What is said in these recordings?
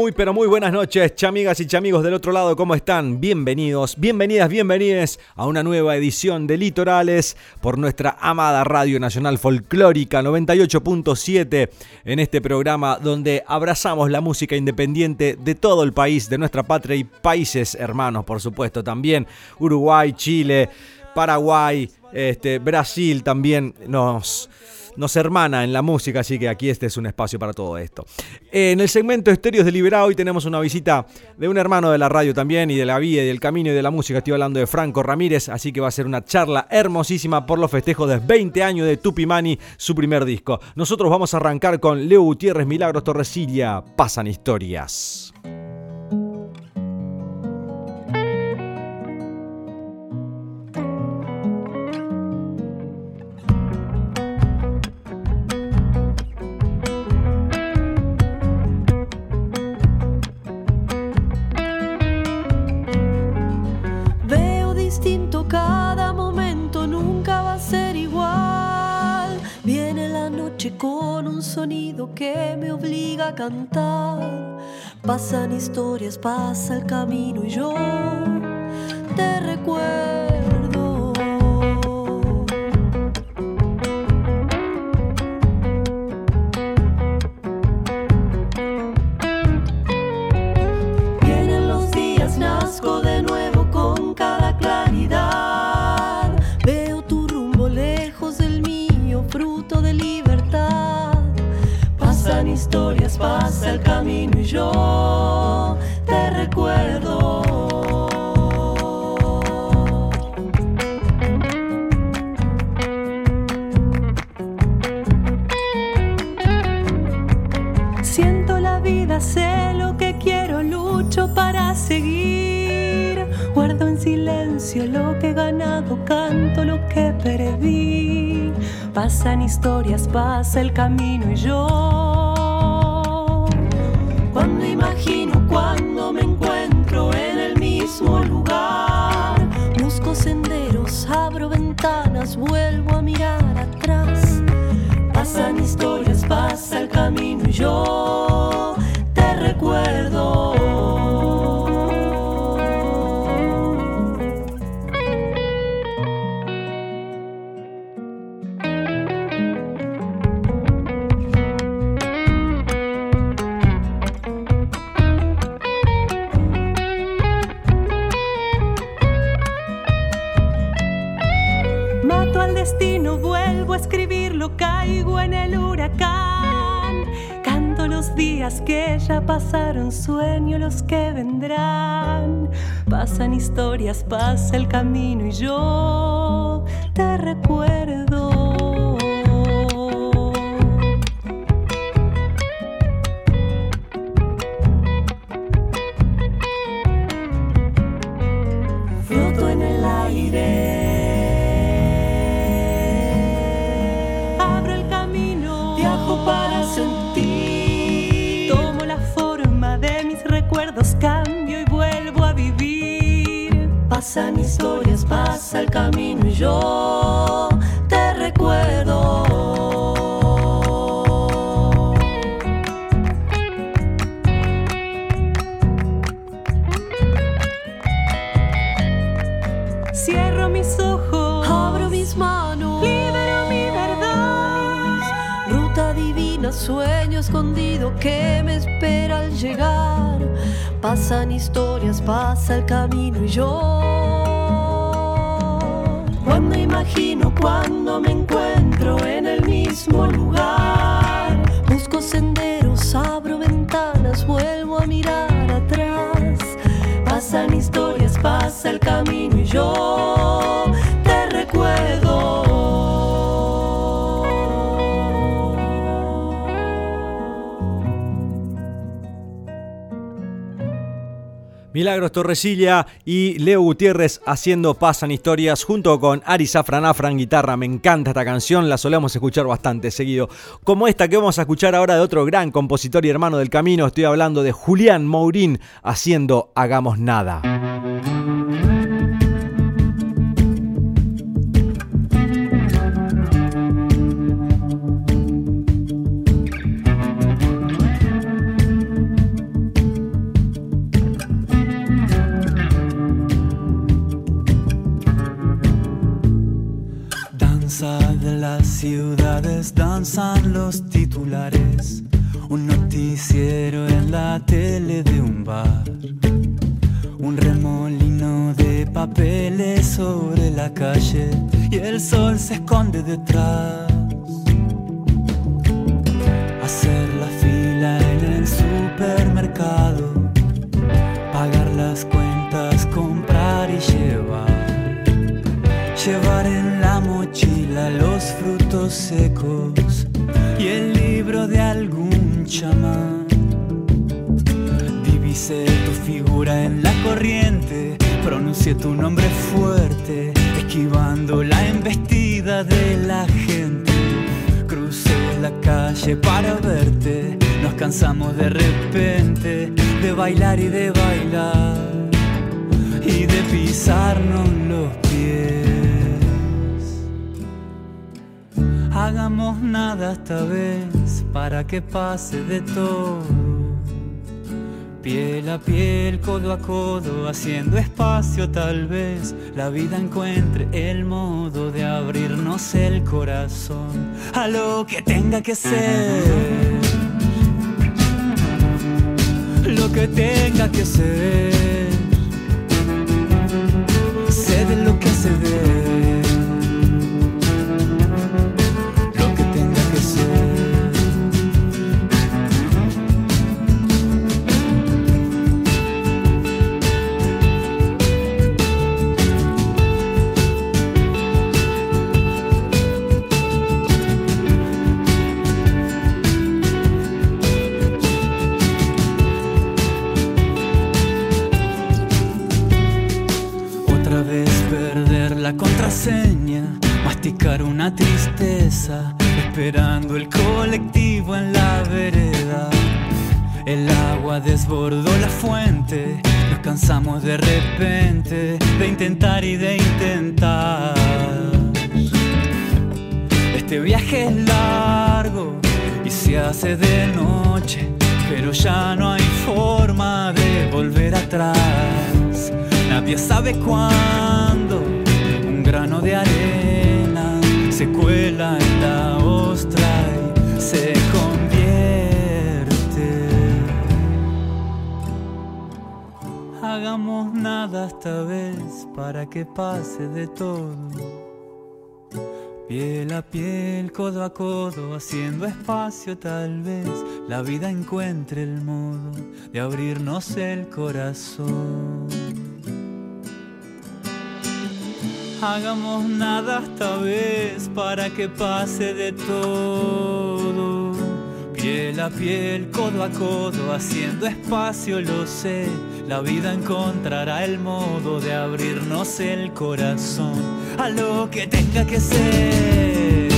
Muy, pero muy buenas noches, chamigas y chamigos del otro lado, ¿cómo están? Bienvenidos, bienvenidas, bienvenidas a una nueva edición de Litorales por nuestra amada Radio Nacional Folclórica 98.7 en este programa donde abrazamos la música independiente de todo el país, de nuestra patria y países hermanos, por supuesto, también Uruguay, Chile, Paraguay, este, Brasil también nos nos hermana en la música, así que aquí este es un espacio para todo esto. En el segmento Estéreos de Liberado hoy tenemos una visita de un hermano de la radio también y de la vida y del camino y de la música. Estoy hablando de Franco Ramírez, así que va a ser una charla hermosísima por los festejos de 20 años de Tupimani, su primer disco. Nosotros vamos a arrancar con Leo Gutiérrez, Milagros Torresilla, Pasan Historias. Que me obliga a cantar. Pasan historias, pasa el camino y yo te recuerdo. Historias, pasa el camino y yo te recuerdo. Siento la vida, sé lo que quiero, lucho para seguir. Guardo en silencio lo que he ganado, canto lo que perdí. Pasan historias, pasa el camino y yo Busco senderos, abro ventanas, vuelvo a mirar atrás. Pasan historias, pasa el camino y yo ya pasaron, sueño los que vendrán. Pasan historias, pasa el camino y yo te recuerdo. Pasan historias, pasa el camino y yo te recuerdo. Cierro mis ojos, abro mis manos, libero mi verdad. Ruta divina, sueño escondido que me espera al llegar. Pasan historias, pasa el camino y yo. Cuando imagino, cuando me encuentro en el mismo lugar. Busco senderos, abro ventanas, vuelvo a mirar atrás. Pasan historias, pasa el camino y yo Milagros Torresilla y Leo Gutiérrez haciendo Pasan Historias junto con Ari Safran Afran guitarra. Me encanta esta canción, la solemos escuchar bastante seguido. Como esta que vamos a escuchar ahora de otro gran compositor y hermano del camino, estoy hablando de Julián Mourín haciendo Hagamos Nada. Sobre la calle y el sol se esconde detrás. Hacer la fila en el supermercado, pagar las cuentas, comprar y llevar, llevar en la mochila los frutos secos y el libro de algún chamán. Divisé tu figura en la corriente, pronuncié tu nombre fuerte, esquivando la embestida de la gente. Crucé la calle para verte, nos cansamos de repente de bailar y de bailar y de pisarnos los pies. hagamos nada esta vez para que pase de todo. Piel a piel, codo a codo, haciendo espacio tal vez la vida encuentre el modo de abrirnos el corazón a lo que tenga que ser. Lo que tenga que ser. Pase de todo. Piel a piel, codo a codo, haciendo espacio tal vez la vida encuentre el modo de abrirnos el corazón. Hagamos nada esta vez para que pase de todo. Piel a piel, codo a codo, haciendo espacio, lo sé. La vida encontrará el modo de abrirnos el corazón a lo que tenga que ser.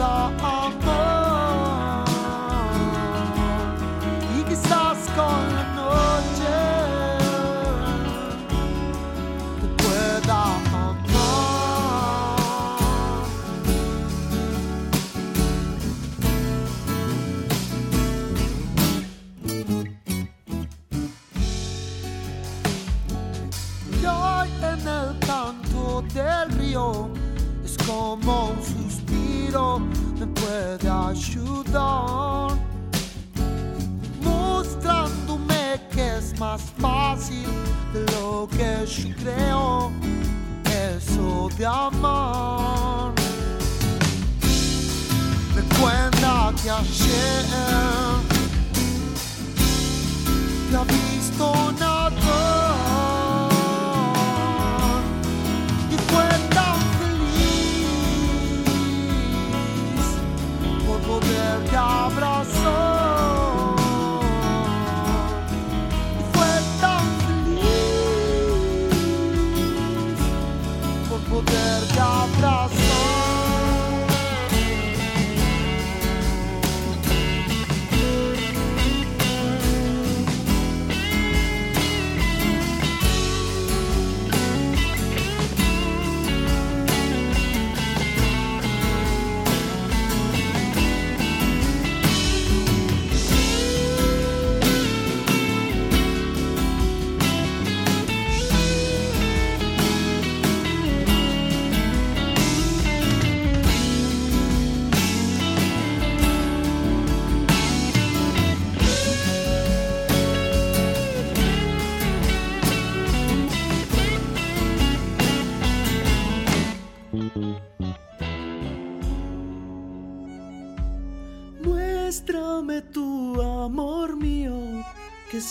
Amar y quizás con la noche te pueda amar. Y hoy en el canto del río es como un suspiro, me puede ayudar, mostrándome que es más fácil de lo que yo creo, eso de amar. Recuerda que ayer te ha visto nadar abrazar y fue tan feliz por poderte abrazar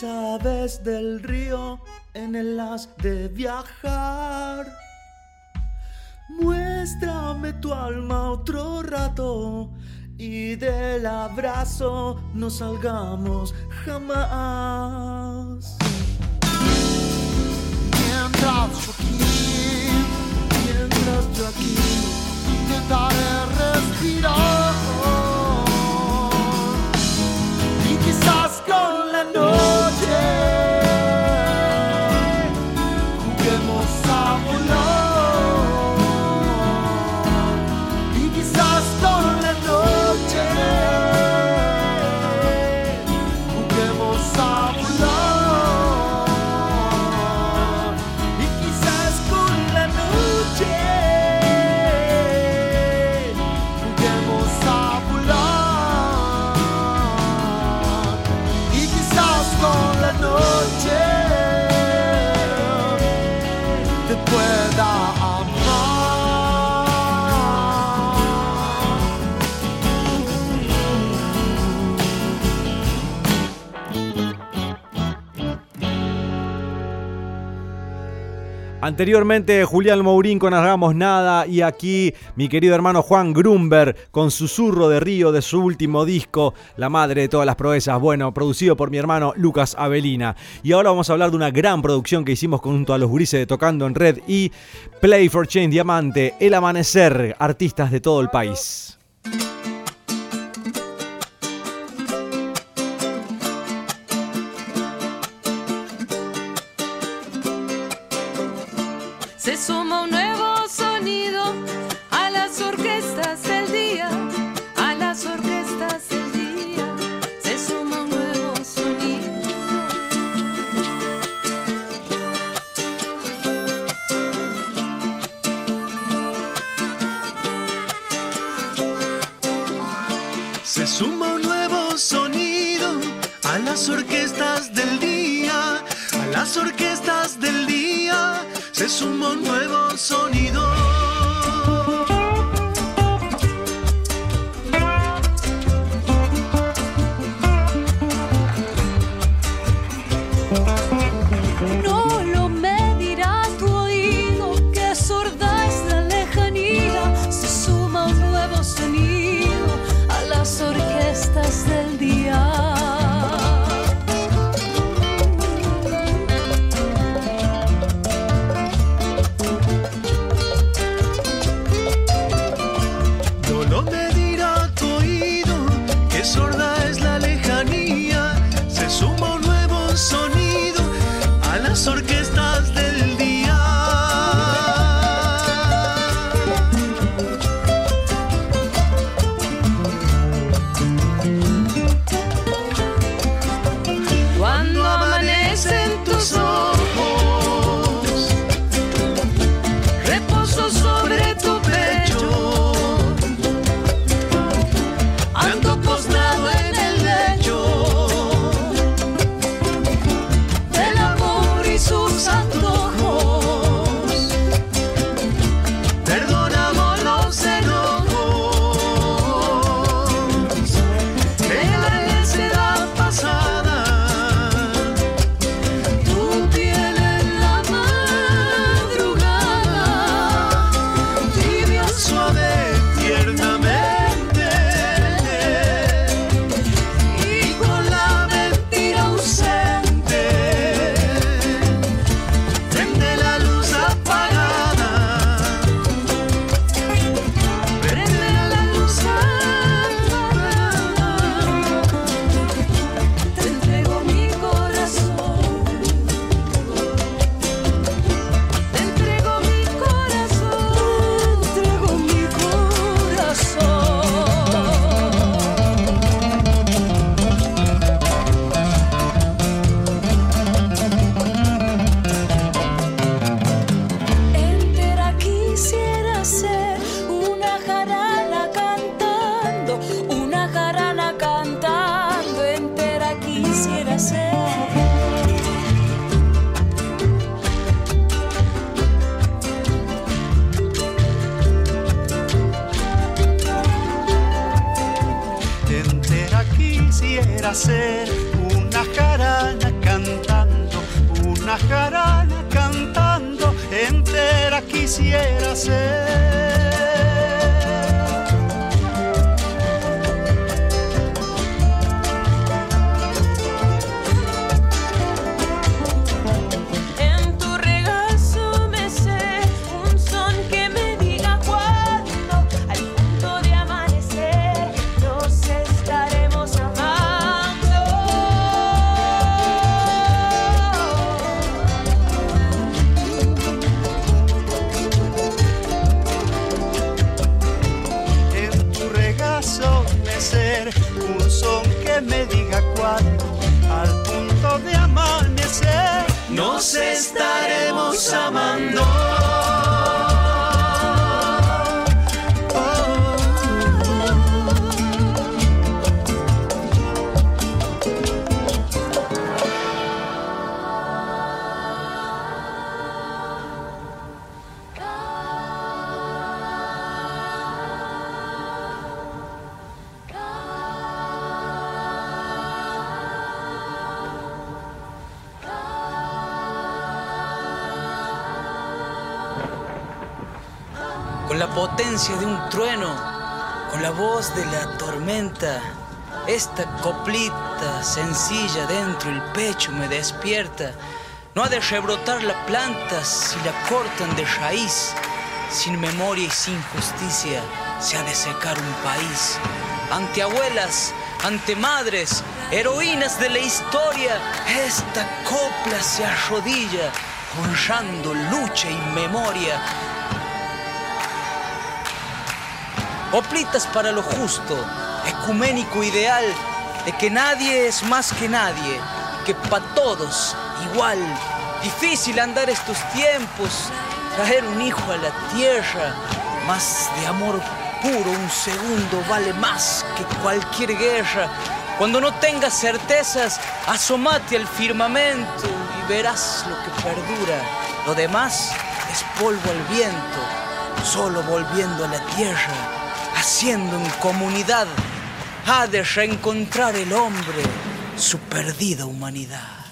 que sabes del río en el haz de viajar. Muéstrame tu alma otro rato y del abrazo no salgamos jamás. Mientras yo aquí, mientras yo aquí, intentaré respirar. Anteriormente Julián Mourín con Hagamos Nada y aquí mi querido hermano Juan Grumber con Susurro de Río de su último disco, La Madre de todas las Proezas, bueno, producido por mi hermano Lucas Avelina. Y ahora vamos a hablar de una gran producción que hicimos junto a los gurises de Tocando en Red y Play for Change Diamante, El Amanecer, artistas de todo el país. Quisiera ser. Esta coplita sencilla dentro el pecho me despierta. No ha de rebrotar la planta si la cortan de raíz. Sin memoria y sin justicia se ha de secar un país. Ante abuelas, ante madres, heroínas de la historia, esta copla se arrodilla, honrando lucha y memoria. Oplitas para lo justo, ecuménico ideal de que nadie es más que nadie, que para todos igual. Difícil andar estos tiempos, traer un hijo a la tierra, más de amor puro un segundo vale más que cualquier guerra. Cuando no tengas certezas, asomate al firmamento y verás lo que perdura. Lo demás es polvo al viento, solo volviendo a la tierra, haciendo en comunidad, ha de reencontrar el hombre su perdida humanidad.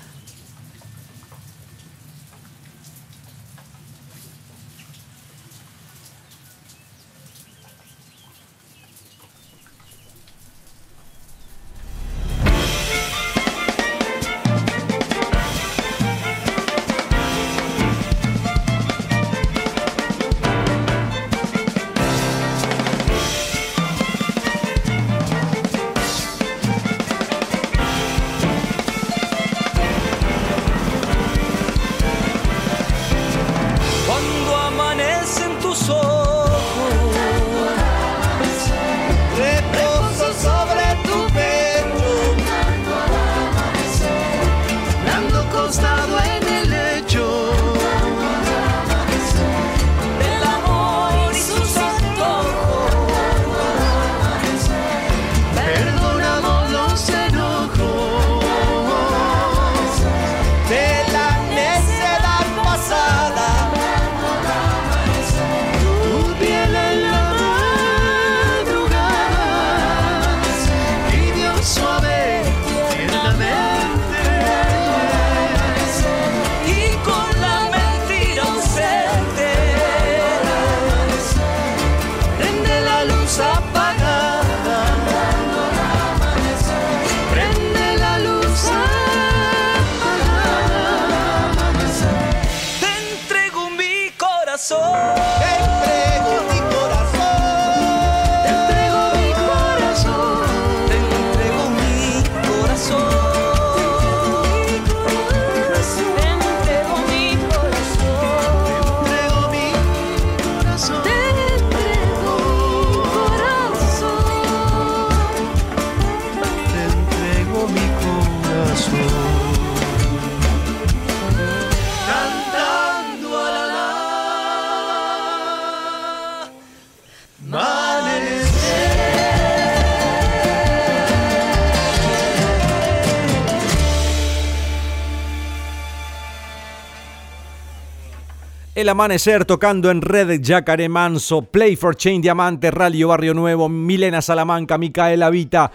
El Amanecer tocando en Red Yacaré Manso, Play for Chain Diamante, Radio Barrio Nuevo, Milena Salamanca, Micaela Vita,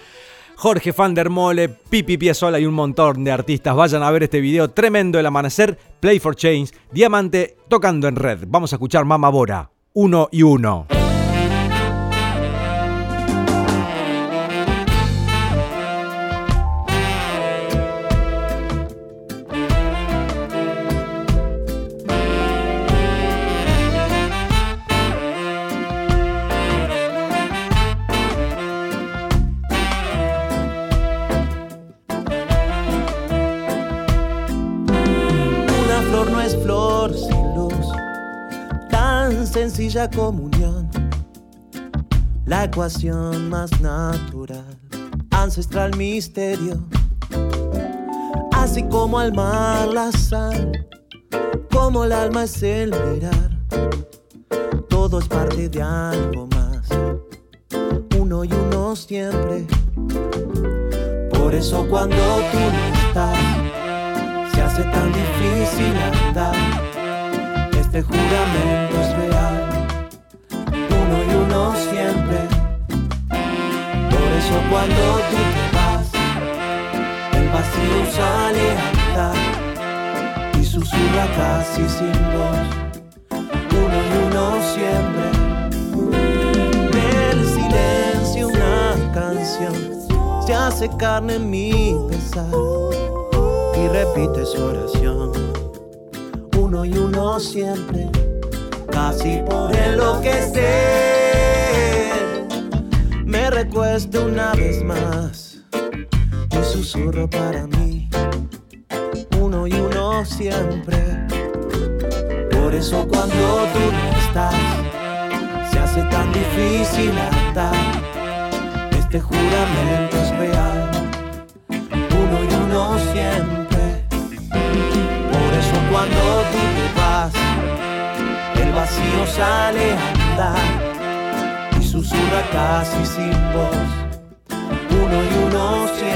Jorge Van der Mole, Pipi Piesola y un montón de artistas. Vayan a ver este video tremendo El Amanecer, Play for Chains, Diamante tocando en Red. Vamos a escuchar Mama Bora, uno y uno. Sencilla comunión, la ecuación más natural, ancestral misterio, así como al mar la sal, como el alma es el mirar, todo es parte de algo más, uno y uno siempre. Por eso cuando tú no estás, se hace tan difícil andar este juramento es real, uno y uno siempre. Por eso cuando tú te vas, el vacío sale a andar y susurra casi sin voz, uno y uno siempre. Del silencio una canción se hace carne en mi pesar y repite su oración uno y uno siempre, casi por enloquecer. Me recuesto una vez más y susurro para mí, uno y uno siempre. Por eso cuando tú no estás, se hace tan difícil andar. Este juramento es real, uno y uno siempre cuando tú te vas, el vacío sale a andar y susurra casi sin voz, uno y uno siempre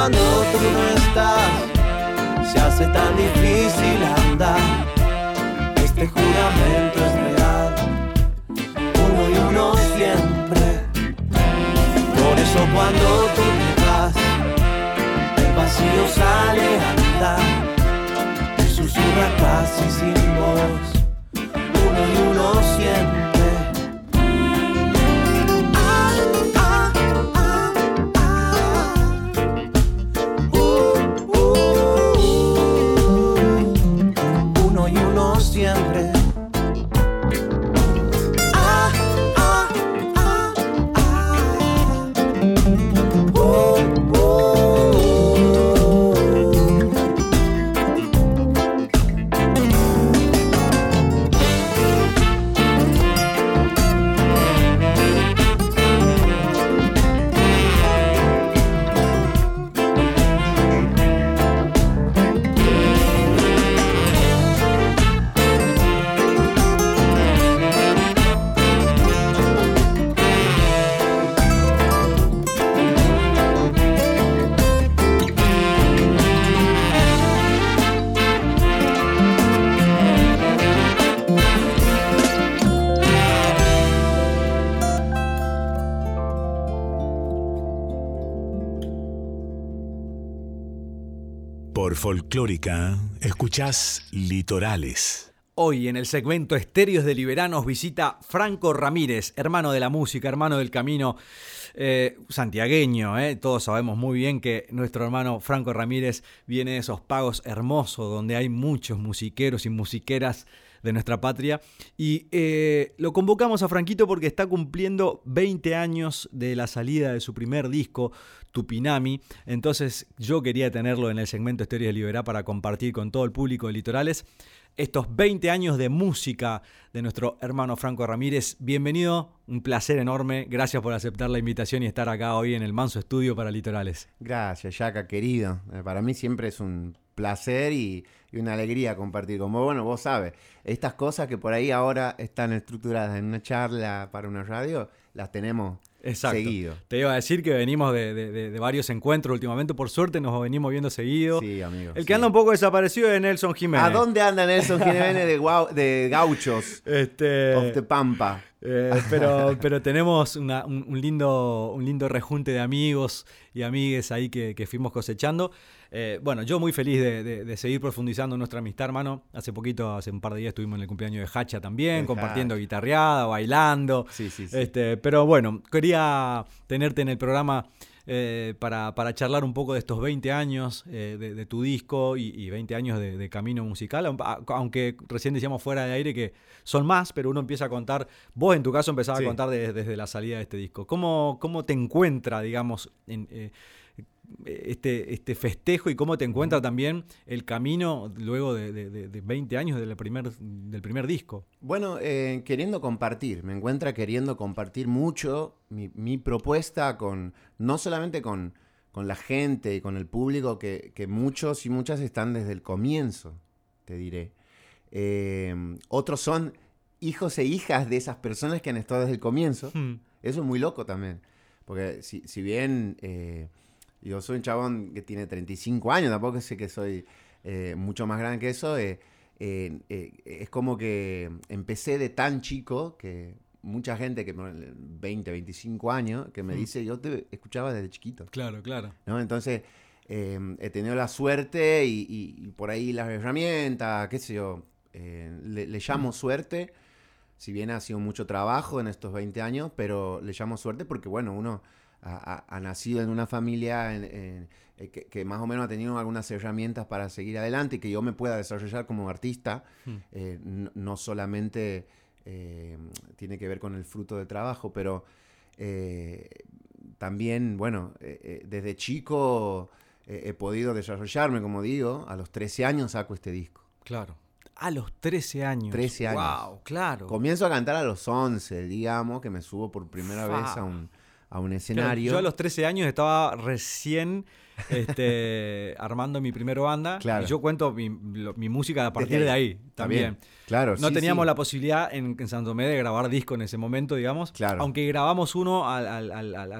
cuando tú no estás, se hace tan difícil andar. Este juramento es real, uno y uno siempre. Por eso cuando tú te vas, el vacío sale a andar y susurra casi sin voz, Folclórica, escuchás Litorales. Hoy en el segmento Estéreos de Liberanos visita Franco Ramírez, hermano de la música, hermano del camino, eh, santiagueño. eh. Todos sabemos muy bien que nuestro hermano Franco Ramírez viene de esos pagos hermosos donde hay muchos musiqueros y musiqueras de nuestra patria. Y eh, lo convocamos a Franquito porque está cumpliendo 20 años de la salida de su primer disco, Tupinami. Entonces yo quería tenerlo en el segmento Estéreo de Liberá para compartir con todo el público de Litorales estos 20 años de música de nuestro hermano Franco Ramírez. Bienvenido, un placer enorme. Gracias por aceptar la invitación y estar acá hoy en el Manso Estudio para Litorales. Gracias, Yaka, querido. Eh, Para mí siempre es un placer y, y una alegría compartir con vos. Bueno, vos sabes, estas cosas que por ahí ahora están estructuradas en una charla para una radio, las tenemos Exacto. seguido. Te iba a decir que venimos de, de- varios encuentros últimamente. Por suerte nos venimos viendo seguido. Sí, amigo. El sí. que anda un poco desaparecido es Nelson Jiménez. ¿A dónde anda Nelson Jiménez de, guau- de Gauchos Este, of the Pampa? Eh, pero, pero tenemos una- un, un lindo, un lindo rejunte de amigos y amigues ahí que, que fuimos cosechando. Eh, bueno, yo muy feliz de, de- de seguir profundizando nuestra amistad, hermano. Hace poquito, hace un par de días estuvimos en el cumpleaños de Hacha también, compartiendo Hacha. guitarreada, bailando. Sí, sí, sí. Este, pero bueno, quería tenerte en el programa eh, para, para charlar un poco de estos 20 años eh, de, de tu disco y, y 20 años de, de camino musical, aunque recién decíamos fuera de aire que son más, pero uno empieza a contar, vos en tu caso empezabas Sí. a contar de- desde la salida de este disco. ¿Cómo, cómo te encuentra, digamos, en, eh, este, este festejo y cómo te encuentra también el camino luego de, de- de- de 20 años del primer, del primer disco? Bueno, eh, queriendo compartir, me encuentra queriendo compartir mucho mi, mi propuesta con, no solamente con, con la gente y con el público, que, que muchos y muchas están desde el comienzo, te diré. Eh, otros son hijos e hijas de esas personas que han estado desde el comienzo. Hmm. Eso es muy loco también. Porque si, si bien eh, yo soy un chabón que tiene 35 años, tampoco sé que soy eh, mucho más grande que eso, eh, eh, es como que empecé de tan chico que mucha gente que por 20, 25 años que me Mm. dice, yo te escuchaba desde chiquito. Claro, claro. ¿no? Entonces, he tenido la suerte y, y- y por ahí las herramientas, qué sé yo, le, le llamo suerte, si bien ha sido mucho trabajo en estos 20 años, pero le llamo suerte porque, bueno, uno ha, ha- ha nacido en una familia en- en- eh, que, que más o menos ha tenido algunas herramientas para seguir adelante y que yo me pueda desarrollar como artista, Mm. eh, no, no solamente eh, tiene que ver con el fruto del trabajo, pero eh, también, bueno, eh, desde chico he podido desarrollarme, como digo, a los 13 años saco este disco. Claro. A los 13 años. 13 años. Wow, claro. Comienzo a cantar a los 11, digamos, que me subo por primera Fa. vez a un, a un Claro, escenario. Yo a los 13 años estaba recién este, armando mi primera banda. Claro. Y yo cuento mi, lo- mi música a partir de ahí. también. Claro, No sí, teníamos sí. la posibilidad en, en San Tomé de grabar disco en ese momento, digamos. Claro. Aunque grabamos uno a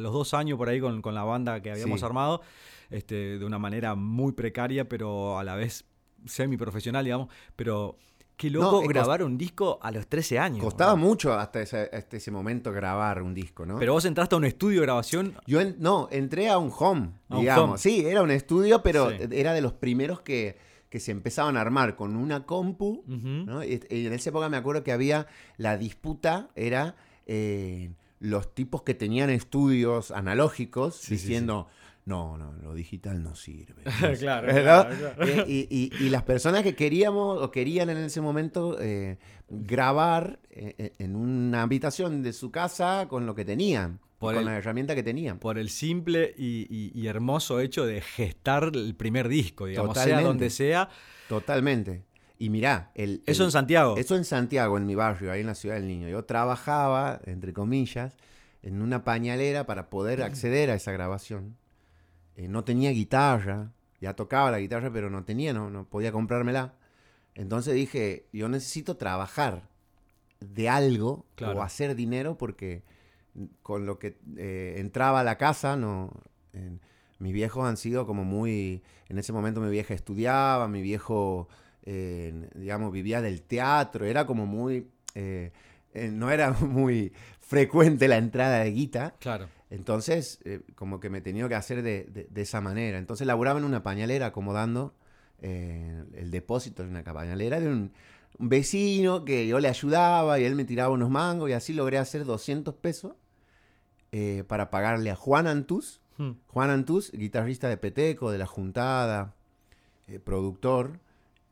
los dos años por ahí con, con la banda que habíamos Sí. armado, este, de una manera muy precaria, pero a la vez semi-profesional, digamos. Pero qué loco No, eh, grabar un disco a los 13 años. Costaba mucho hasta ese, hasta ese momento grabar un disco, ¿no? Pero vos entraste a un estudio de grabación. Yo en- no, entré a un home, A un digamos. home. Sí, era un estudio, pero Sí. era de los primeros que, que se empezaban a armar con una compu. ¿no? Y, y en esa época me acuerdo que había la disputa, era eh, los tipos que tenían estudios analógicos Sí, sí, diciendo, no, no, lo digital no sirve. Claro, ¿no? claro, claro. Eh, Y, y- y las personas que queríamos o querían en ese momento eh, grabar eh, en una habitación de su casa con lo que tenían, Por con el- la herramienta que tenían. por el simple y, y- y hermoso hecho de gestar el primer disco, digamos, sea donde sea. Totalmente. Y mirá, el, Eso el- en Santiago. Eso en Santiago, en mi barrio, ahí en la ciudad del niño. Yo trabajaba, entre comillas, en una pañalera para poder acceder a esa grabación. Eh, no tenía guitarra, ya tocaba la guitarra, pero no tenía, no, no podía comprármela. Entonces dije, yo necesito trabajar de algo Claro. o hacer dinero porque con lo que eh, entraba a la casa, no, mis viejos han sido como muy, en ese momento mi vieja estudiaba, mi viejo, eh, digamos, vivía del teatro, era como muy, eh, no era muy frecuente la entrada de guita. Claro. Entonces, eh, como que me tenía que hacer de, de- de esa manera. Entonces laburaba en una pañalera acomodando eh, el depósito de una pañalera de un, un vecino que yo le ayudaba y él me tiraba unos mangos y así logré hacer 200 pesos eh, para pagarle a Juan Antús. Hmm. Juan Antús, guitarrista de Peteco, de La Juntada, eh, productor.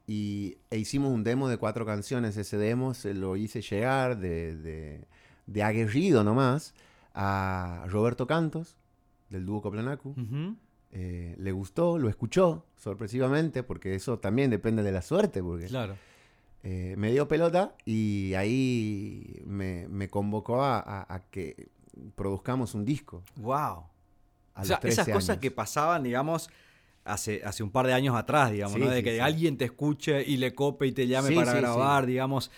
Y, e hicimos un demo de cuatro canciones. Ese demo se lo hice llegar de, de, de aguerrido nomás a Roberto Cantos, del dúo Coplanacu. Eh, le gustó, lo escuchó, sorpresivamente, porque eso también depende de la suerte, porque Claro. eh, me dio pelota y ahí me, me convocó a, a- a que produzcamos un disco. Wow. A O sea, 13 esas cosas años. que pasaban, digamos, hace, hace un par de años atrás, digamos, Sí, ¿no? De sí, que sí. alguien te escuche y le cope y te llame para grabar, digamos.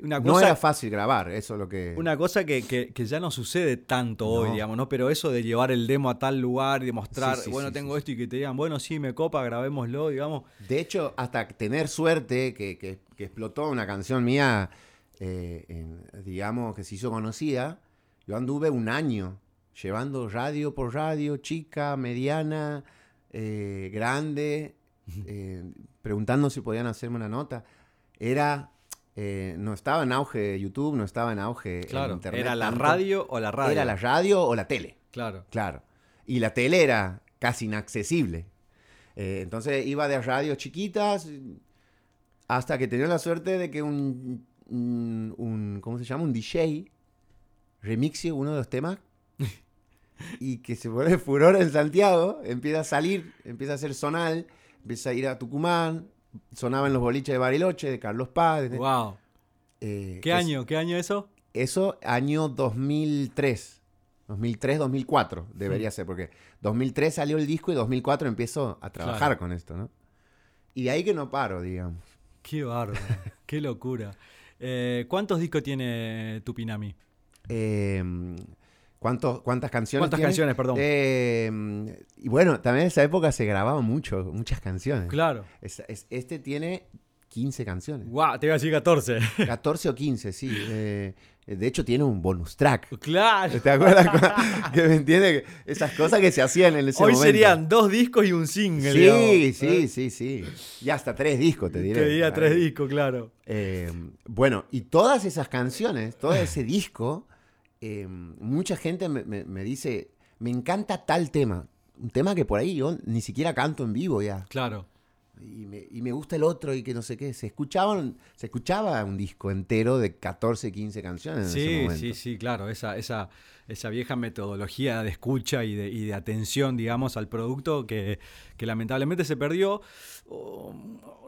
Una No era fácil grabar, eso es lo que... una cosa que, que- que ya no sucede tanto hoy, digamos, ¿no? Pero eso de llevar el demo a tal lugar y demostrar, Sí, sí, bueno, sí, tengo esto y que te digan, bueno, sí, me copa, grabémoslo, digamos. De hecho, hasta tener suerte, que, que- que explotó una canción mía, eh, en- digamos, que se hizo conocida, yo anduve un año llevando radio por radio, chica, mediana, eh, grande, eh, preguntando si podían hacerme una nota. Era, eh, no estaba en auge YouTube, no estaba en auge Claro, internet. era la tanto. radio o la radio. Era la radio o la tele. Claro. Claro. Y la tele era casi inaccesible. Eh, entonces iba de radios chiquitas hasta que tenía la suerte de que un, un, un- ¿cómo se llama? Un DJ remixie uno de los temas y que se vuelve furor en Santiago, empieza a salir, empieza a ser zonal, empieza a ir a Tucumán, sonaba en los boliches de Bariloche, de Carlos Paz. de- Wow. eh, ¿Qué es- año? ¿Qué año eso? eso año 2003. 2003, 2004 debería ser, porque 2003 salió el disco y 2004 empiezo a trabajar Claro. con esto, ¿no? Y de ahí que no paro, digamos. Qué bárbaro. Qué locura. Eh, ¿Cuántos discos tiene Tupinami? Eh, ¿cuántos- ¿Cuántas canciones? ¿Cuántas tiene? canciones, perdón? Eh, y bueno, también en esa época se grababan mucho, muchas canciones. Claro. Es- es- este tiene 15 canciones. Wow, te iba a decir 14. 14 o 15, sí. Eh, de hecho, tiene un bonus track. claro. ¿Te acuerdas? cu- que me entiende? Esas cosas que se hacían en ese Hoy momento. serían dos discos y un single. Sí, digamos. sí, sí, sí. Y hasta tres discos, te diré. Que diga tres discos, claro. Eh, bueno, y todas esas canciones, todo ese disco, eh, mucha gente me, me- me dice, me encanta tal tema. Un tema que por ahí yo ni siquiera canto en vivo ya. Claro. Y me, y me gusta el otro y que no sé qué. Se escuchaban, se escuchaba un disco entero de 14, 15 canciones en ese Sí, momento. sí, sí, claro. Esa, esa, esa vieja metodología de escucha y de, y de atención, digamos, al producto que, que lamentablemente se perdió. O,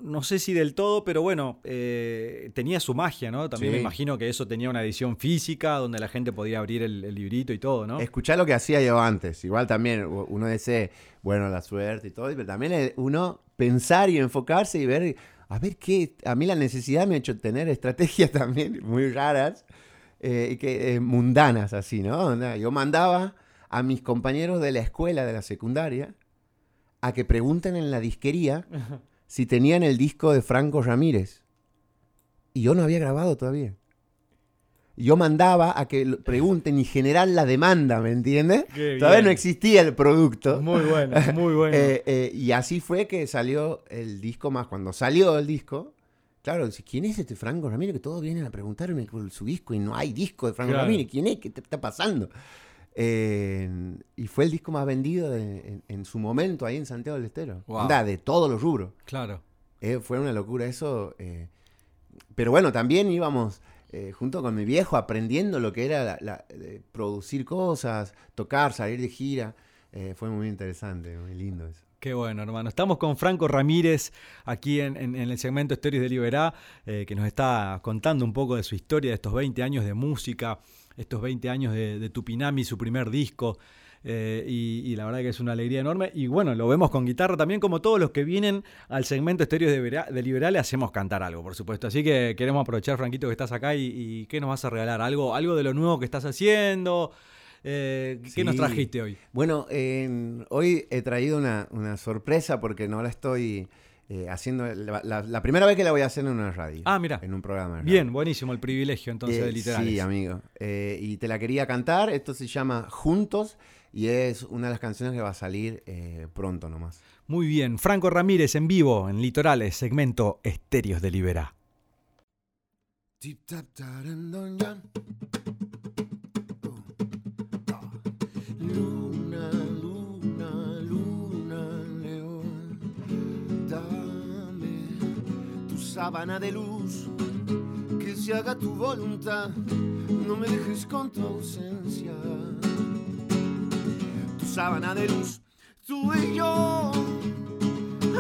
no sé si del todo, pero bueno, eh, tenía su magia, ¿no? También Sí. me imagino que eso tenía una edición física donde la gente podía abrir el, el librito y todo, ¿no? Escuchá lo que hacía yo antes. Igual también uno dice, bueno, la suerte y todo, pero también es uno pensar y enfocarse y ver, a ver qué. A mí la necesidad me ha hecho tener estrategias también muy raras eh, que, eh, mundanas, así, ¿no? Yo mandaba a mis compañeros de la escuela, de la secundaria, a que pregunten en la disquería si tenían el disco de Franco Ramírez. Y yo no había grabado todavía. Yo mandaba a que pregunten y generar la demanda, ¿me entiendes? Qué Todavía bien. no existía el producto. Muy bueno, muy bueno. Eh, y así fue que salió el disco más. Cuando salió el disco, claro, dice, ¿quién es este Franco Ramírez? Que todos vienen a preguntarme por su disco y no hay disco de Franco Claro. Ramírez. ¿Quién es? ¿Qué te está pasando? Eh, y fue el disco más vendido de- en, en su momento ahí en Santiago del Estero. Wow. De todos los rubros. claro. Eh, fue una locura eso. eh. Pero bueno, también íbamos eh, junto con mi viejo aprendiendo lo que era la- la- producir cosas, tocar, salir de gira. Fue muy interesante, muy lindo eso. Qué bueno, hermano. Estamos con Franco Ramírez aquí en, el segmento Historias de Liberá, eh, que nos está contando un poco de su historia, de estos 20 años de música, estos 20 años de, Tupinami, su primer disco. eh, y, la verdad que es una alegría enorme. Y bueno, lo vemos con guitarra también, como todos los que vienen al segmento Estéreos de, Liberá, le hacemos cantar algo, por supuesto. Así que queremos aprovechar, Franquito, que estás acá y, y ¿qué nos vas a regalar? ¿Algo, algo de lo nuevo que estás haciendo? Eh, ¿Qué nos trajiste hoy? Bueno, en- hoy he traído una, una sorpresa porque no la estoy eh, haciendo. La, la- la primera vez que la voy a hacer en una radio. Ah, mira. En un programa. de radio. Bien, buenísimo el privilegio entonces Eh, de literales. Sí, amigo. Eh, y te la quería cantar. Esto se llama Juntos y es una de las canciones que va a salir eh, pronto nomás. Muy bien, Franco Ramírez en vivo en Litorales, segmento Estéreos de Liberá. Tip tap. Sábana de luz, que se haga tu voluntad, no me dejes con tu ausencia. Tu sábana de luz, tú y yo,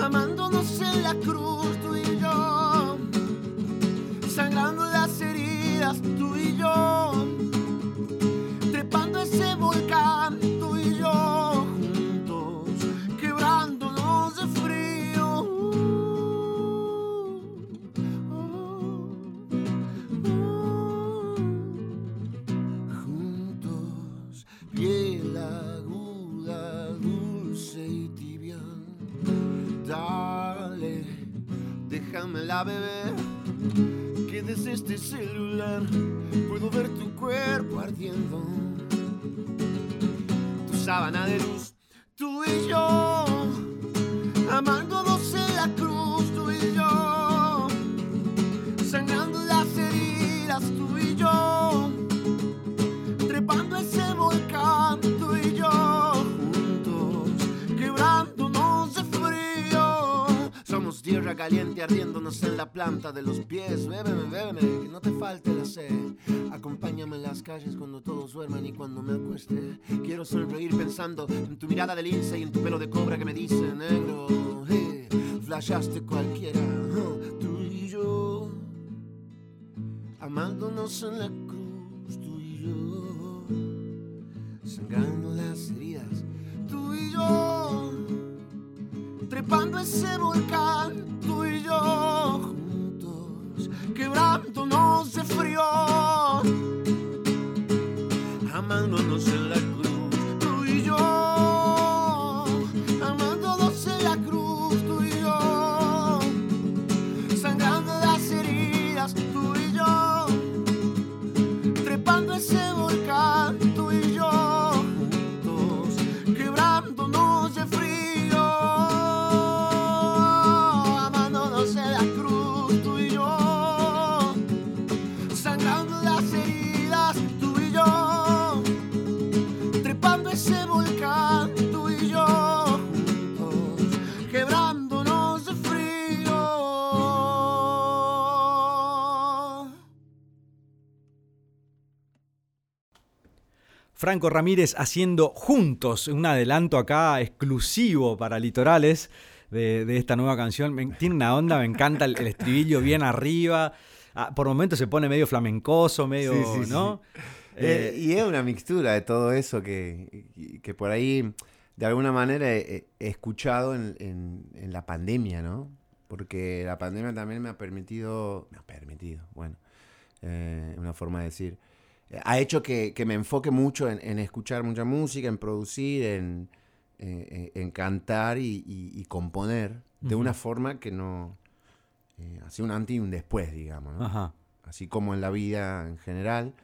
amándonos en la cruz, tú y yo sangrando las heridas, tú planta de los pies. Bébeme, bébeme, que no te falte la sed. Acompáñame en las calles cuando todos duerman y cuando me acueste. Quiero sonreír pensando en tu mirada de lince y en tu pelo de cobra que me dice negro. Flashaste cualquiera, tú y yo. Amándonos en la cruz, tú y yo. Sangrando las heridas, tú y yo trepando ese volcán, tú y yo quebrándonos de frío, amándonos en la cruz, tú y yo, Franco Ramírez haciendo juntos un adelanto acá exclusivo para Litorales de, de esta nueva canción. Me- tiene una onda, me encanta el, el estribillo bien arriba. Ah, por momentos se pone medio flamencoso, medio, Sí, sí. ¿no? Eh, Eh, y es una mixtura de todo eso que, que por ahí, de alguna manera, he, he escuchado en, en- en la pandemia, ¿no? Porque la pandemia también me ha permitido, me ha permitido, bueno, eh, una forma de decir, ha hecho que, que me enfoque mucho en, en escuchar mucha música, en producir, en, eh, en- en cantar y, y- y componer de una forma que no... Eh, hace un antes y un después, digamos, ¿no? Ajá. así como en la vida en general,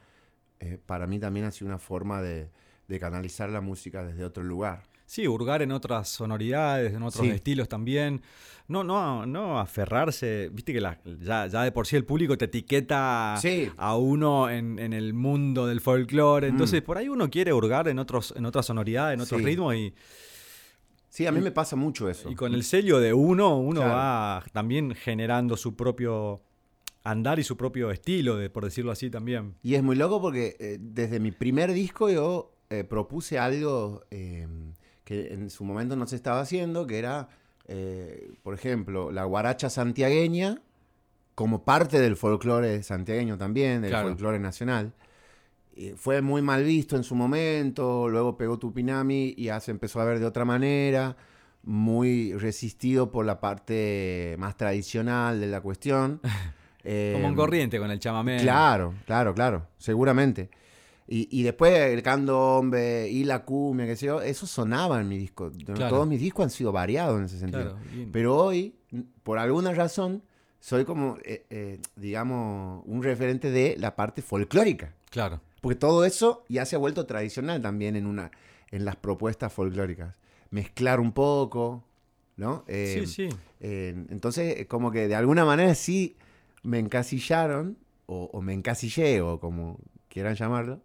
eh, para mí también ha sido una forma de, de canalizar la música desde otro lugar. Sí, hurgar en otras sonoridades, en otros Sí. estilos también. No, no, no aferrarse. Viste que la- ya, ya de por sí el público te etiqueta Sí. a uno en, en el mundo del folclore. Entonces, Mm. por ahí uno quiere hurgar en otros, en otras sonoridades, en otros Sí. ritmos y, Sí, a mí me pasa mucho eso. y con el sello de uno, uno Claro. va también generando su propio andar y su propio estilo, de, por decirlo así también. Y es muy loco porque eh, desde mi primer disco yo eh, propuse algo eh, que en su momento no se estaba haciendo, que era, eh, por ejemplo, la guaracha santiagueña como parte del folclore santiagueño también, del Claro. folclore nacional. Eh, fue muy mal visto en su momento, luego pegó Tupinami y ya se empezó a ver de otra manera, muy resistido por la parte más tradicional de la cuestión. Como Eh, en corriente con el chamamé. Claro, claro, claro, seguramente. Y, y después el candombe y la cumbia, qué sé yo, eso sonaba en mi disco. Claro. Todos mis discos han sido variados en ese sentido. Claro, Pero hoy, por alguna razón, soy como, eh, eh, digamos, un referente de la parte folclórica. Claro. Porque todo eso ya se ha vuelto tradicional también en, una, en las propuestas folclóricas. Mezclar un poco, ¿no? Eh, sí, sí. entonces, como que de alguna manera sí me encasillaron, o, o me encasillé, o como quieran llamarlo,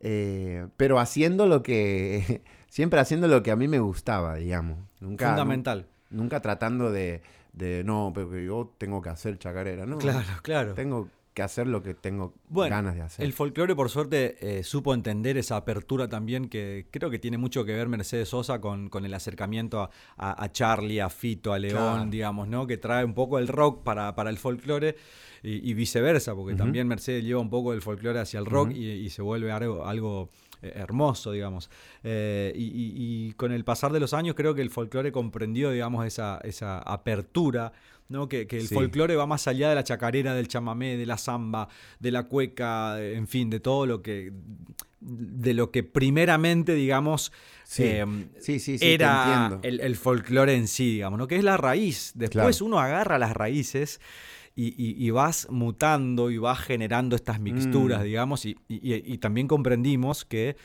eh, pero haciendo lo que, siempre haciendo lo que a mí me gustaba, digamos. Nunca, Fundamental. nu- nunca tratando de, de, no, pero yo tengo que hacer chacarera, ¿no? Claro, claro. Tengo que hacer lo que tengo Bueno, ganas de hacer. El folclore, por suerte, eh, supo entender esa apertura también, que creo que tiene mucho que ver Mercedes Sosa con, con el acercamiento a, a- a Charlie, a Fito, a León, Claro. digamos, ¿no? Que trae un poco el rock para, para el folclore y, y viceversa, porque también Mercedes lleva un poco del folclore hacia el rock y, y se vuelve algo, algo eh, hermoso, digamos. Eh, y, y- y con el pasar de los años creo que el folclore comprendió, digamos, esa, esa apertura, ¿no? Que, que el Sí. folclore va más allá de la chacarera, del chamamé, de la samba, de la cueca, en fin, de todo lo que de lo que primeramente, digamos, Sí. eh, Sí, sí, era entiendo. el, el folclore en sí, digamos, ¿no? Que es la raíz. Después Claro. uno agarra las raíces y, y- y vas mutando y vas generando estas mixturas, Mm. digamos, y, y- también comprendimos que, eh,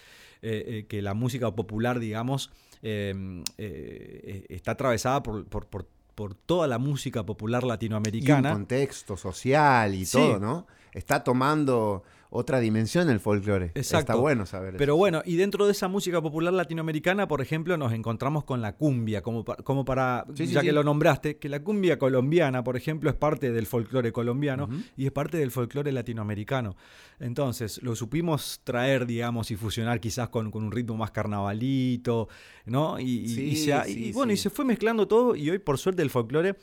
eh, que la música popular, digamos, eh, está atravesada por, por- por- por toda la música popular y un latinoamericana. contexto social y Sí. todo, ¿no? Está tomando otra dimensión el folclore. Exacto. Está bueno saber Pero eso. bueno, y dentro de esa música popular latinoamericana, por ejemplo, nos encontramos con la cumbia, como, pa- como para, Sí, sí, ya que sí. lo nombraste, que la cumbia colombiana, por ejemplo, es parte del folclore colombiano y es parte del folclore latinoamericano. Entonces, lo supimos traer, digamos, y fusionar quizás con, con un ritmo más carnavalito, ¿no? Y, y- y Sí, se y bueno, y se fue mezclando todo y hoy, por suerte, el folclore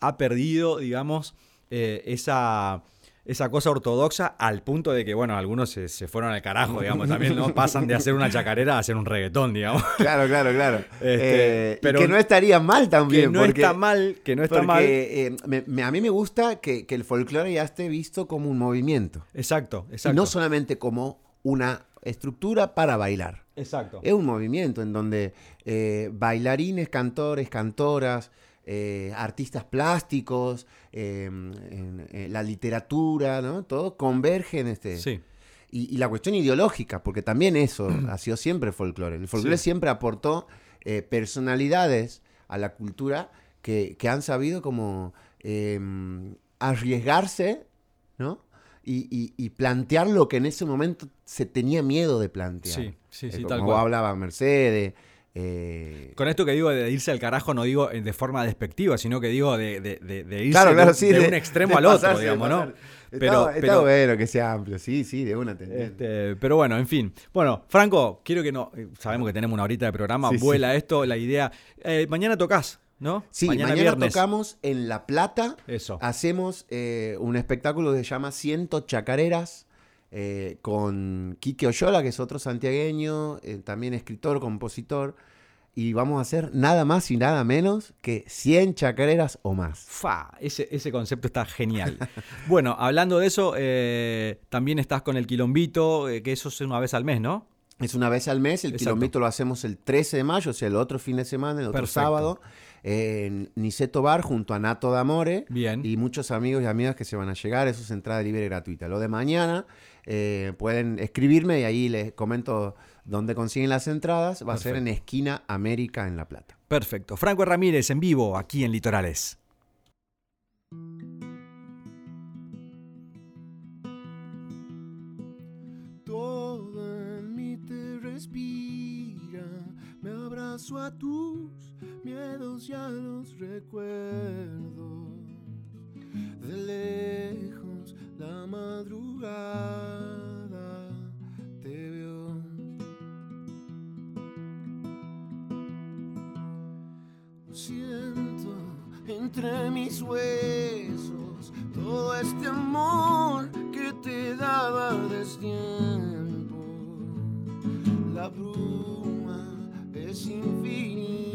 ha perdido, digamos, eh, esa esa cosa ortodoxa al punto de que, bueno, algunos se, se fueron al carajo, digamos, también, ¿no? Pasan de hacer una chacarera a hacer un reggaetón, digamos. Claro, claro, claro. Este, Eh, pero- y que no estaría mal también. que no porque, está mal, que no está porque, mal. eh, me- me- a mí me gusta que, que el folclore ya esté visto como un movimiento. Exacto, Y exacto. no solamente como una estructura para bailar. Exacto. Es un movimiento en donde eh, bailarines, cantores, cantoras, artistas plásticos, eh, en- en la literatura, ¿no? Todo converge en este. Sí, Y, y la cuestión ideológica, porque también eso ha sido siempre folclore. El folclore Sí. siempre aportó eh, personalidades a la cultura que, que han sabido como eh, arriesgarse, ¿no? Y, y- y plantear lo que en ese momento se tenía miedo de plantear. sí, sí, Eh, como tal cual. hablaba Mercedes, Eh, Con esto que digo de irse al carajo, no digo de forma despectiva, sino que digo de, de- de- de irse claro, claro, de, sí. de un extremo al otro, pasarse, digamos, ¿no? Está, Pero, está pero- bueno que sea amplio, sí, sí, de una. Este, pero bueno, en fin. Bueno, Franco, quiero que no. eh, Sabemos que tenemos una horita de programa, Sí, sí. vuela esto, la idea. eh, mañana tocas, ¿no? Sí, mañana, viernes. tocamos en La Plata. Eso. Hacemos eh, un espectáculo que se llama Ciento Chacareras eh, con Quique Oyola, que es otro santiagueño, eh, también escritor, compositor. Y vamos a hacer nada más y nada menos que 100 chacareras o más. Fa, ese, ese concepto está genial. bueno, hablando de eso, eh, también estás con el quilombito, que eso es una vez al mes, ¿no? Es una vez al mes, el Exacto. quilombito lo hacemos el 13 de mayo, o sea, el otro fin de semana, el otro Perfecto. sábado, en Niceto Bar junto a Nato D'Amore. Bien. Y muchos amigos y amigas que se van a llegar, eso es entrada libre y gratuita. Lo de mañana eh, pueden escribirme y ahí les comento dónde consiguen las entradas. Va a ser en Esquina América en La Plata. Perfecto. Franco Ramírez en vivo, aquí en Litorales. Todo en mí te respira, me abrazo a tus miedos y a los recuerdos. De lejos la madrugada te veo. Siento entre mis huesos todo este amor que te daba destiempo. La bruma es infinita,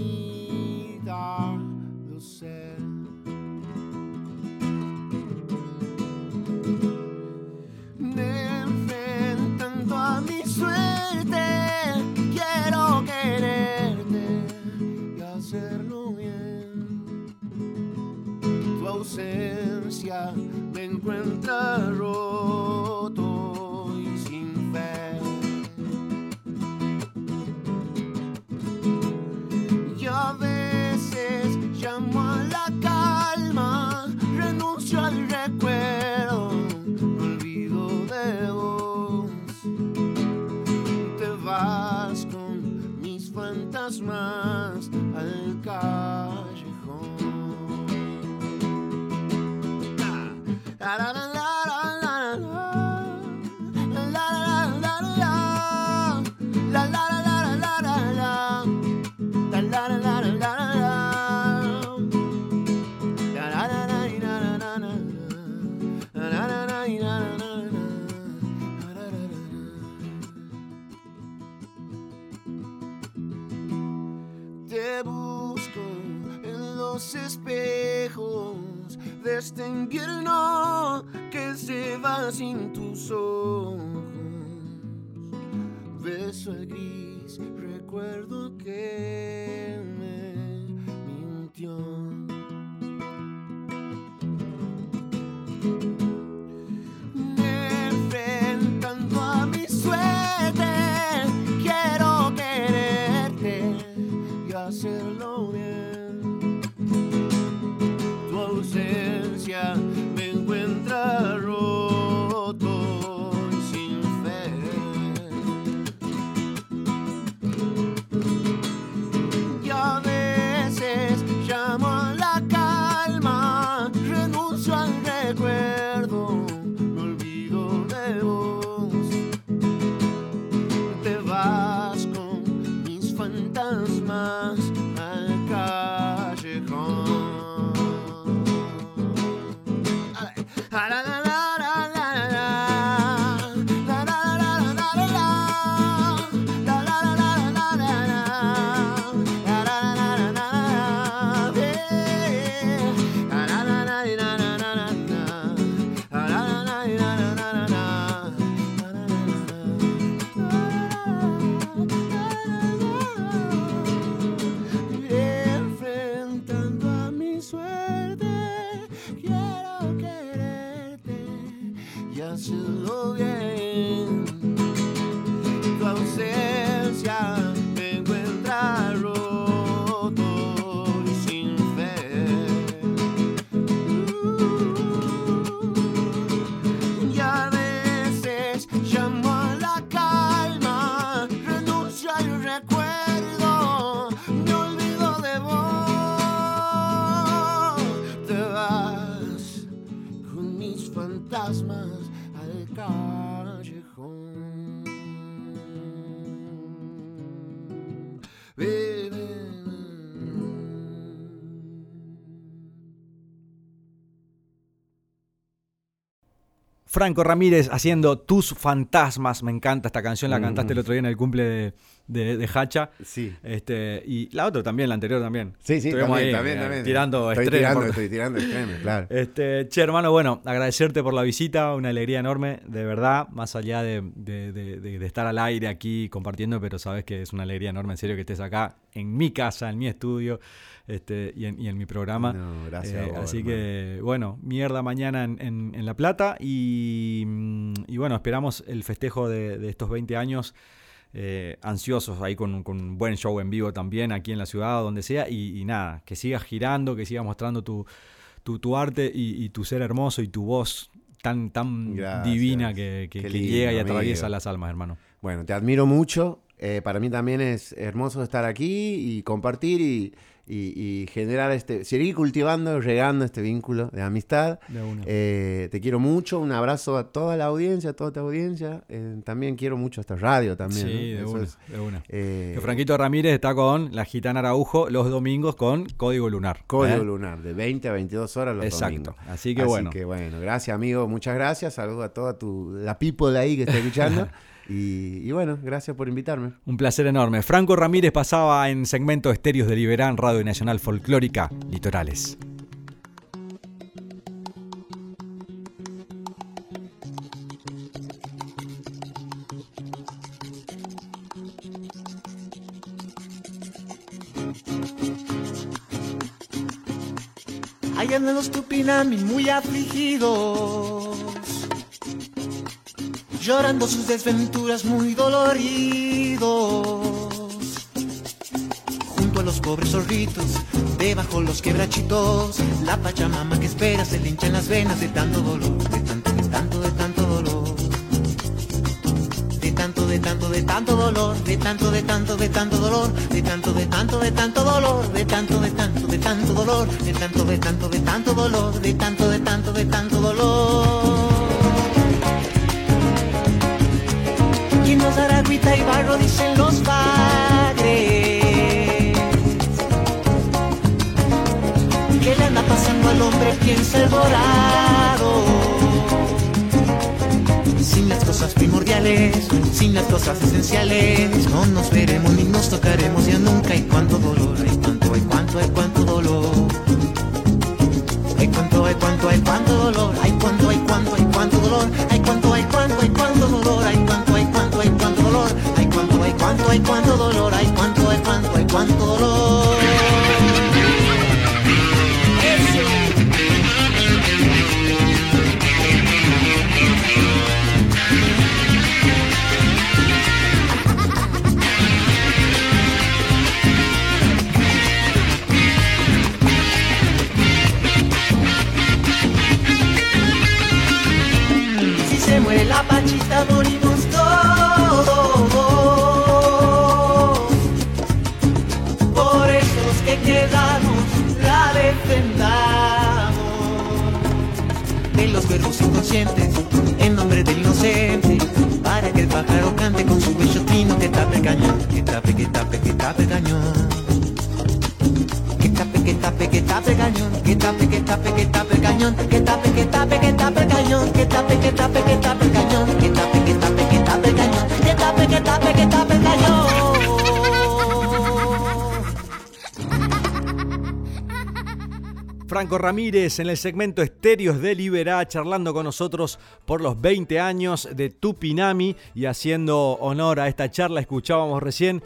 Franco Ramírez haciendo Tus Fantasmas. Me encanta esta canción, la Mm. cantaste el otro día en el cumple de, de- de Hacha. Sí. Este, y la otra también, la anterior también. Sí, sí, Estuvimos también, ahí, también, eh, también. Tirando estoy tirando, por- estoy tirando extremos, claro. Este, che, hermano, bueno, agradecerte por la visita, una alegría enorme, de verdad, más allá de- de- de estar al aire aquí compartiendo, pero sabes que es una alegría enorme, en serio, que estés acá en mi casa, en mi estudio este, y, en, y en mi programa. No, gracias Eh, vos, así hermano. que, bueno, mierda mañana en, en- en La Plata y, mm, y bueno, esperamos el festejo de, de estos 20 años. eh, ansiosos ahí con, un- con un buen show en vivo también aquí en la ciudad o donde sea y, y nada, que sigas girando, que sigas mostrando tu, tu, tu arte y, y tu ser hermoso y tu voz tan, tan Gracias. divina que, que- Qué que lindo, llega y amigo. atraviesa las almas, hermano. Bueno, te admiro mucho. Eh, para mí también es hermoso estar aquí y compartir y, y- y generar este, seguir cultivando, regando este vínculo de amistad. De una. Eh, te quiero mucho, un abrazo a toda la audiencia, a toda tu audiencia. Eh, también quiero mucho esta radio también. sí, ¿no? de una, es, de una. eh, Franquito Ramírez está con la Gitana Araujo los domingos con Código Lunar. Código. Lunar, de 20 a 22 horas los Exacto. domingos. Así que bueno. Así que bueno, gracias amigo, muchas gracias. Saludos a toda tu, la people ahí que está escuchando. y, y bueno, gracias por invitarme. Un placer enorme. Franco Ramírez pasaba en segmento Estéreos de Liberán, Radio Nacional Folclórica, Litorales. Ahí andan los tupinami muy afligidos, llorando sus desventuras muy doloridos. Junto a los pobres zorritos, debajo los quebrachitos, la pachamama que espera se le hinchan las venas de tanto dolor, de tanto, de tanto, de tanto dolor. De tanto, de tanto, de tanto dolor, de tanto, de tanto, de tanto dolor, de tanto, de tanto, de tanto dolor, de tanto, de tanto, de tanto dolor, de tanto, de tanto, de tanto dolor, de tanto, de tanto, de tanto dolor. ¿Quién nos dará agüita y barro? Dicen los padres. ¿Qué le anda pasando al hombre? Piensa el dorado sin las cosas primordiales, sin las cosas esenciales, no nos veremos ni nos tocaremos ya nunca. Hay cuánto dolor, hay cuánto, hay cuánto, hay cuánto dolor. Hay cuánto, hay cuánto, hay cuánto dolor. Hay cuánto, hay cuánto, hay cuánto, dolor. Hay cuánto, hay cuánto, hay cuánto dolor. Si se muere la pachita morimos en nombre del inocente, para que el pájaro cante con su bello trino que tape cañón, que tape, que tape, que tape cañón. Que tape, que tape, que tape cañón, que tape, que tape, que tape cañón, que tape, que tape, que tape cañón, que tape, que tape, que tape Franco Ramírez en el segmento Estéreos de Liberá, charlando con nosotros por los 20 años de Tupinami y haciendo honor a esta charla, escuchábamos recién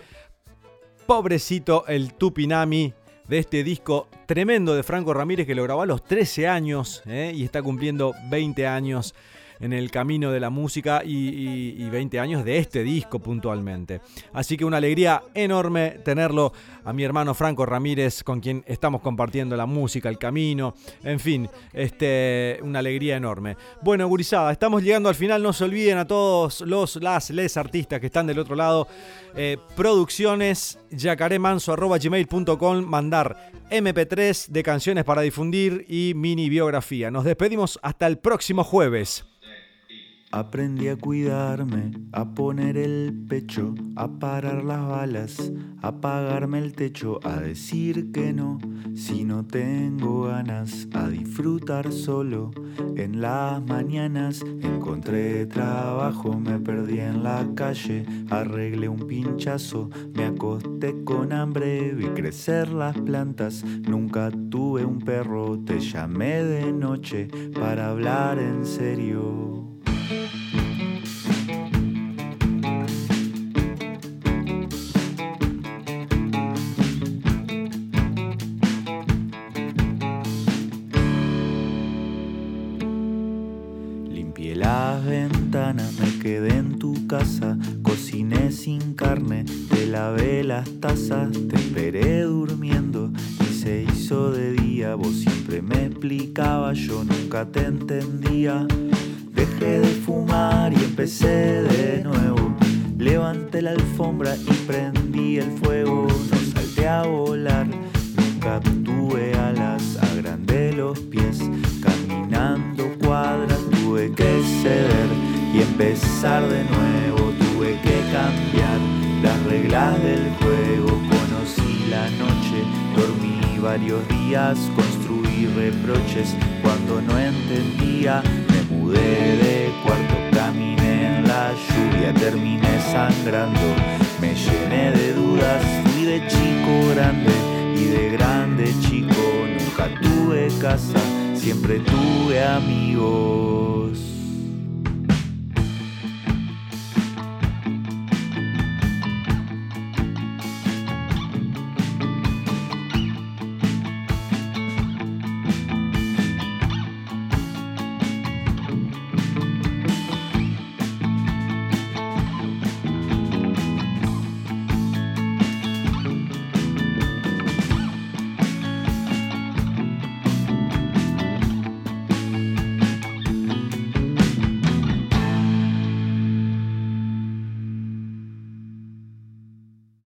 Pobrecito el Tupinami de este disco tremendo de Franco Ramírez que lo grabó a los 13 años ¿eh? y está cumpliendo 20 años en el camino de la música y, y- y 20 años de este disco puntualmente. Así que una alegría enorme tenerlo a mi hermano Franco Ramírez con quien estamos compartiendo la música, el camino, en fin, este, una alegría enorme. Bueno, gurizada, estamos llegando al final, no se olviden a todos los, las, artistas que están del otro lado, eh, producciones yacaremanso.gmail.com, mandar MP3 de canciones para difundir y mini biografía. Nos despedimos hasta el próximo jueves. Aprendí a cuidarme, a poner el pecho, a parar las balas, a apagarme el techo, a decir que no, si no tengo ganas, a disfrutar solo. En las mañanas encontré trabajo, me perdí en la calle, arreglé un pinchazo, me acosté con hambre, vi crecer las plantas, nunca tuve un perro, te llamé de noche para hablar en serio.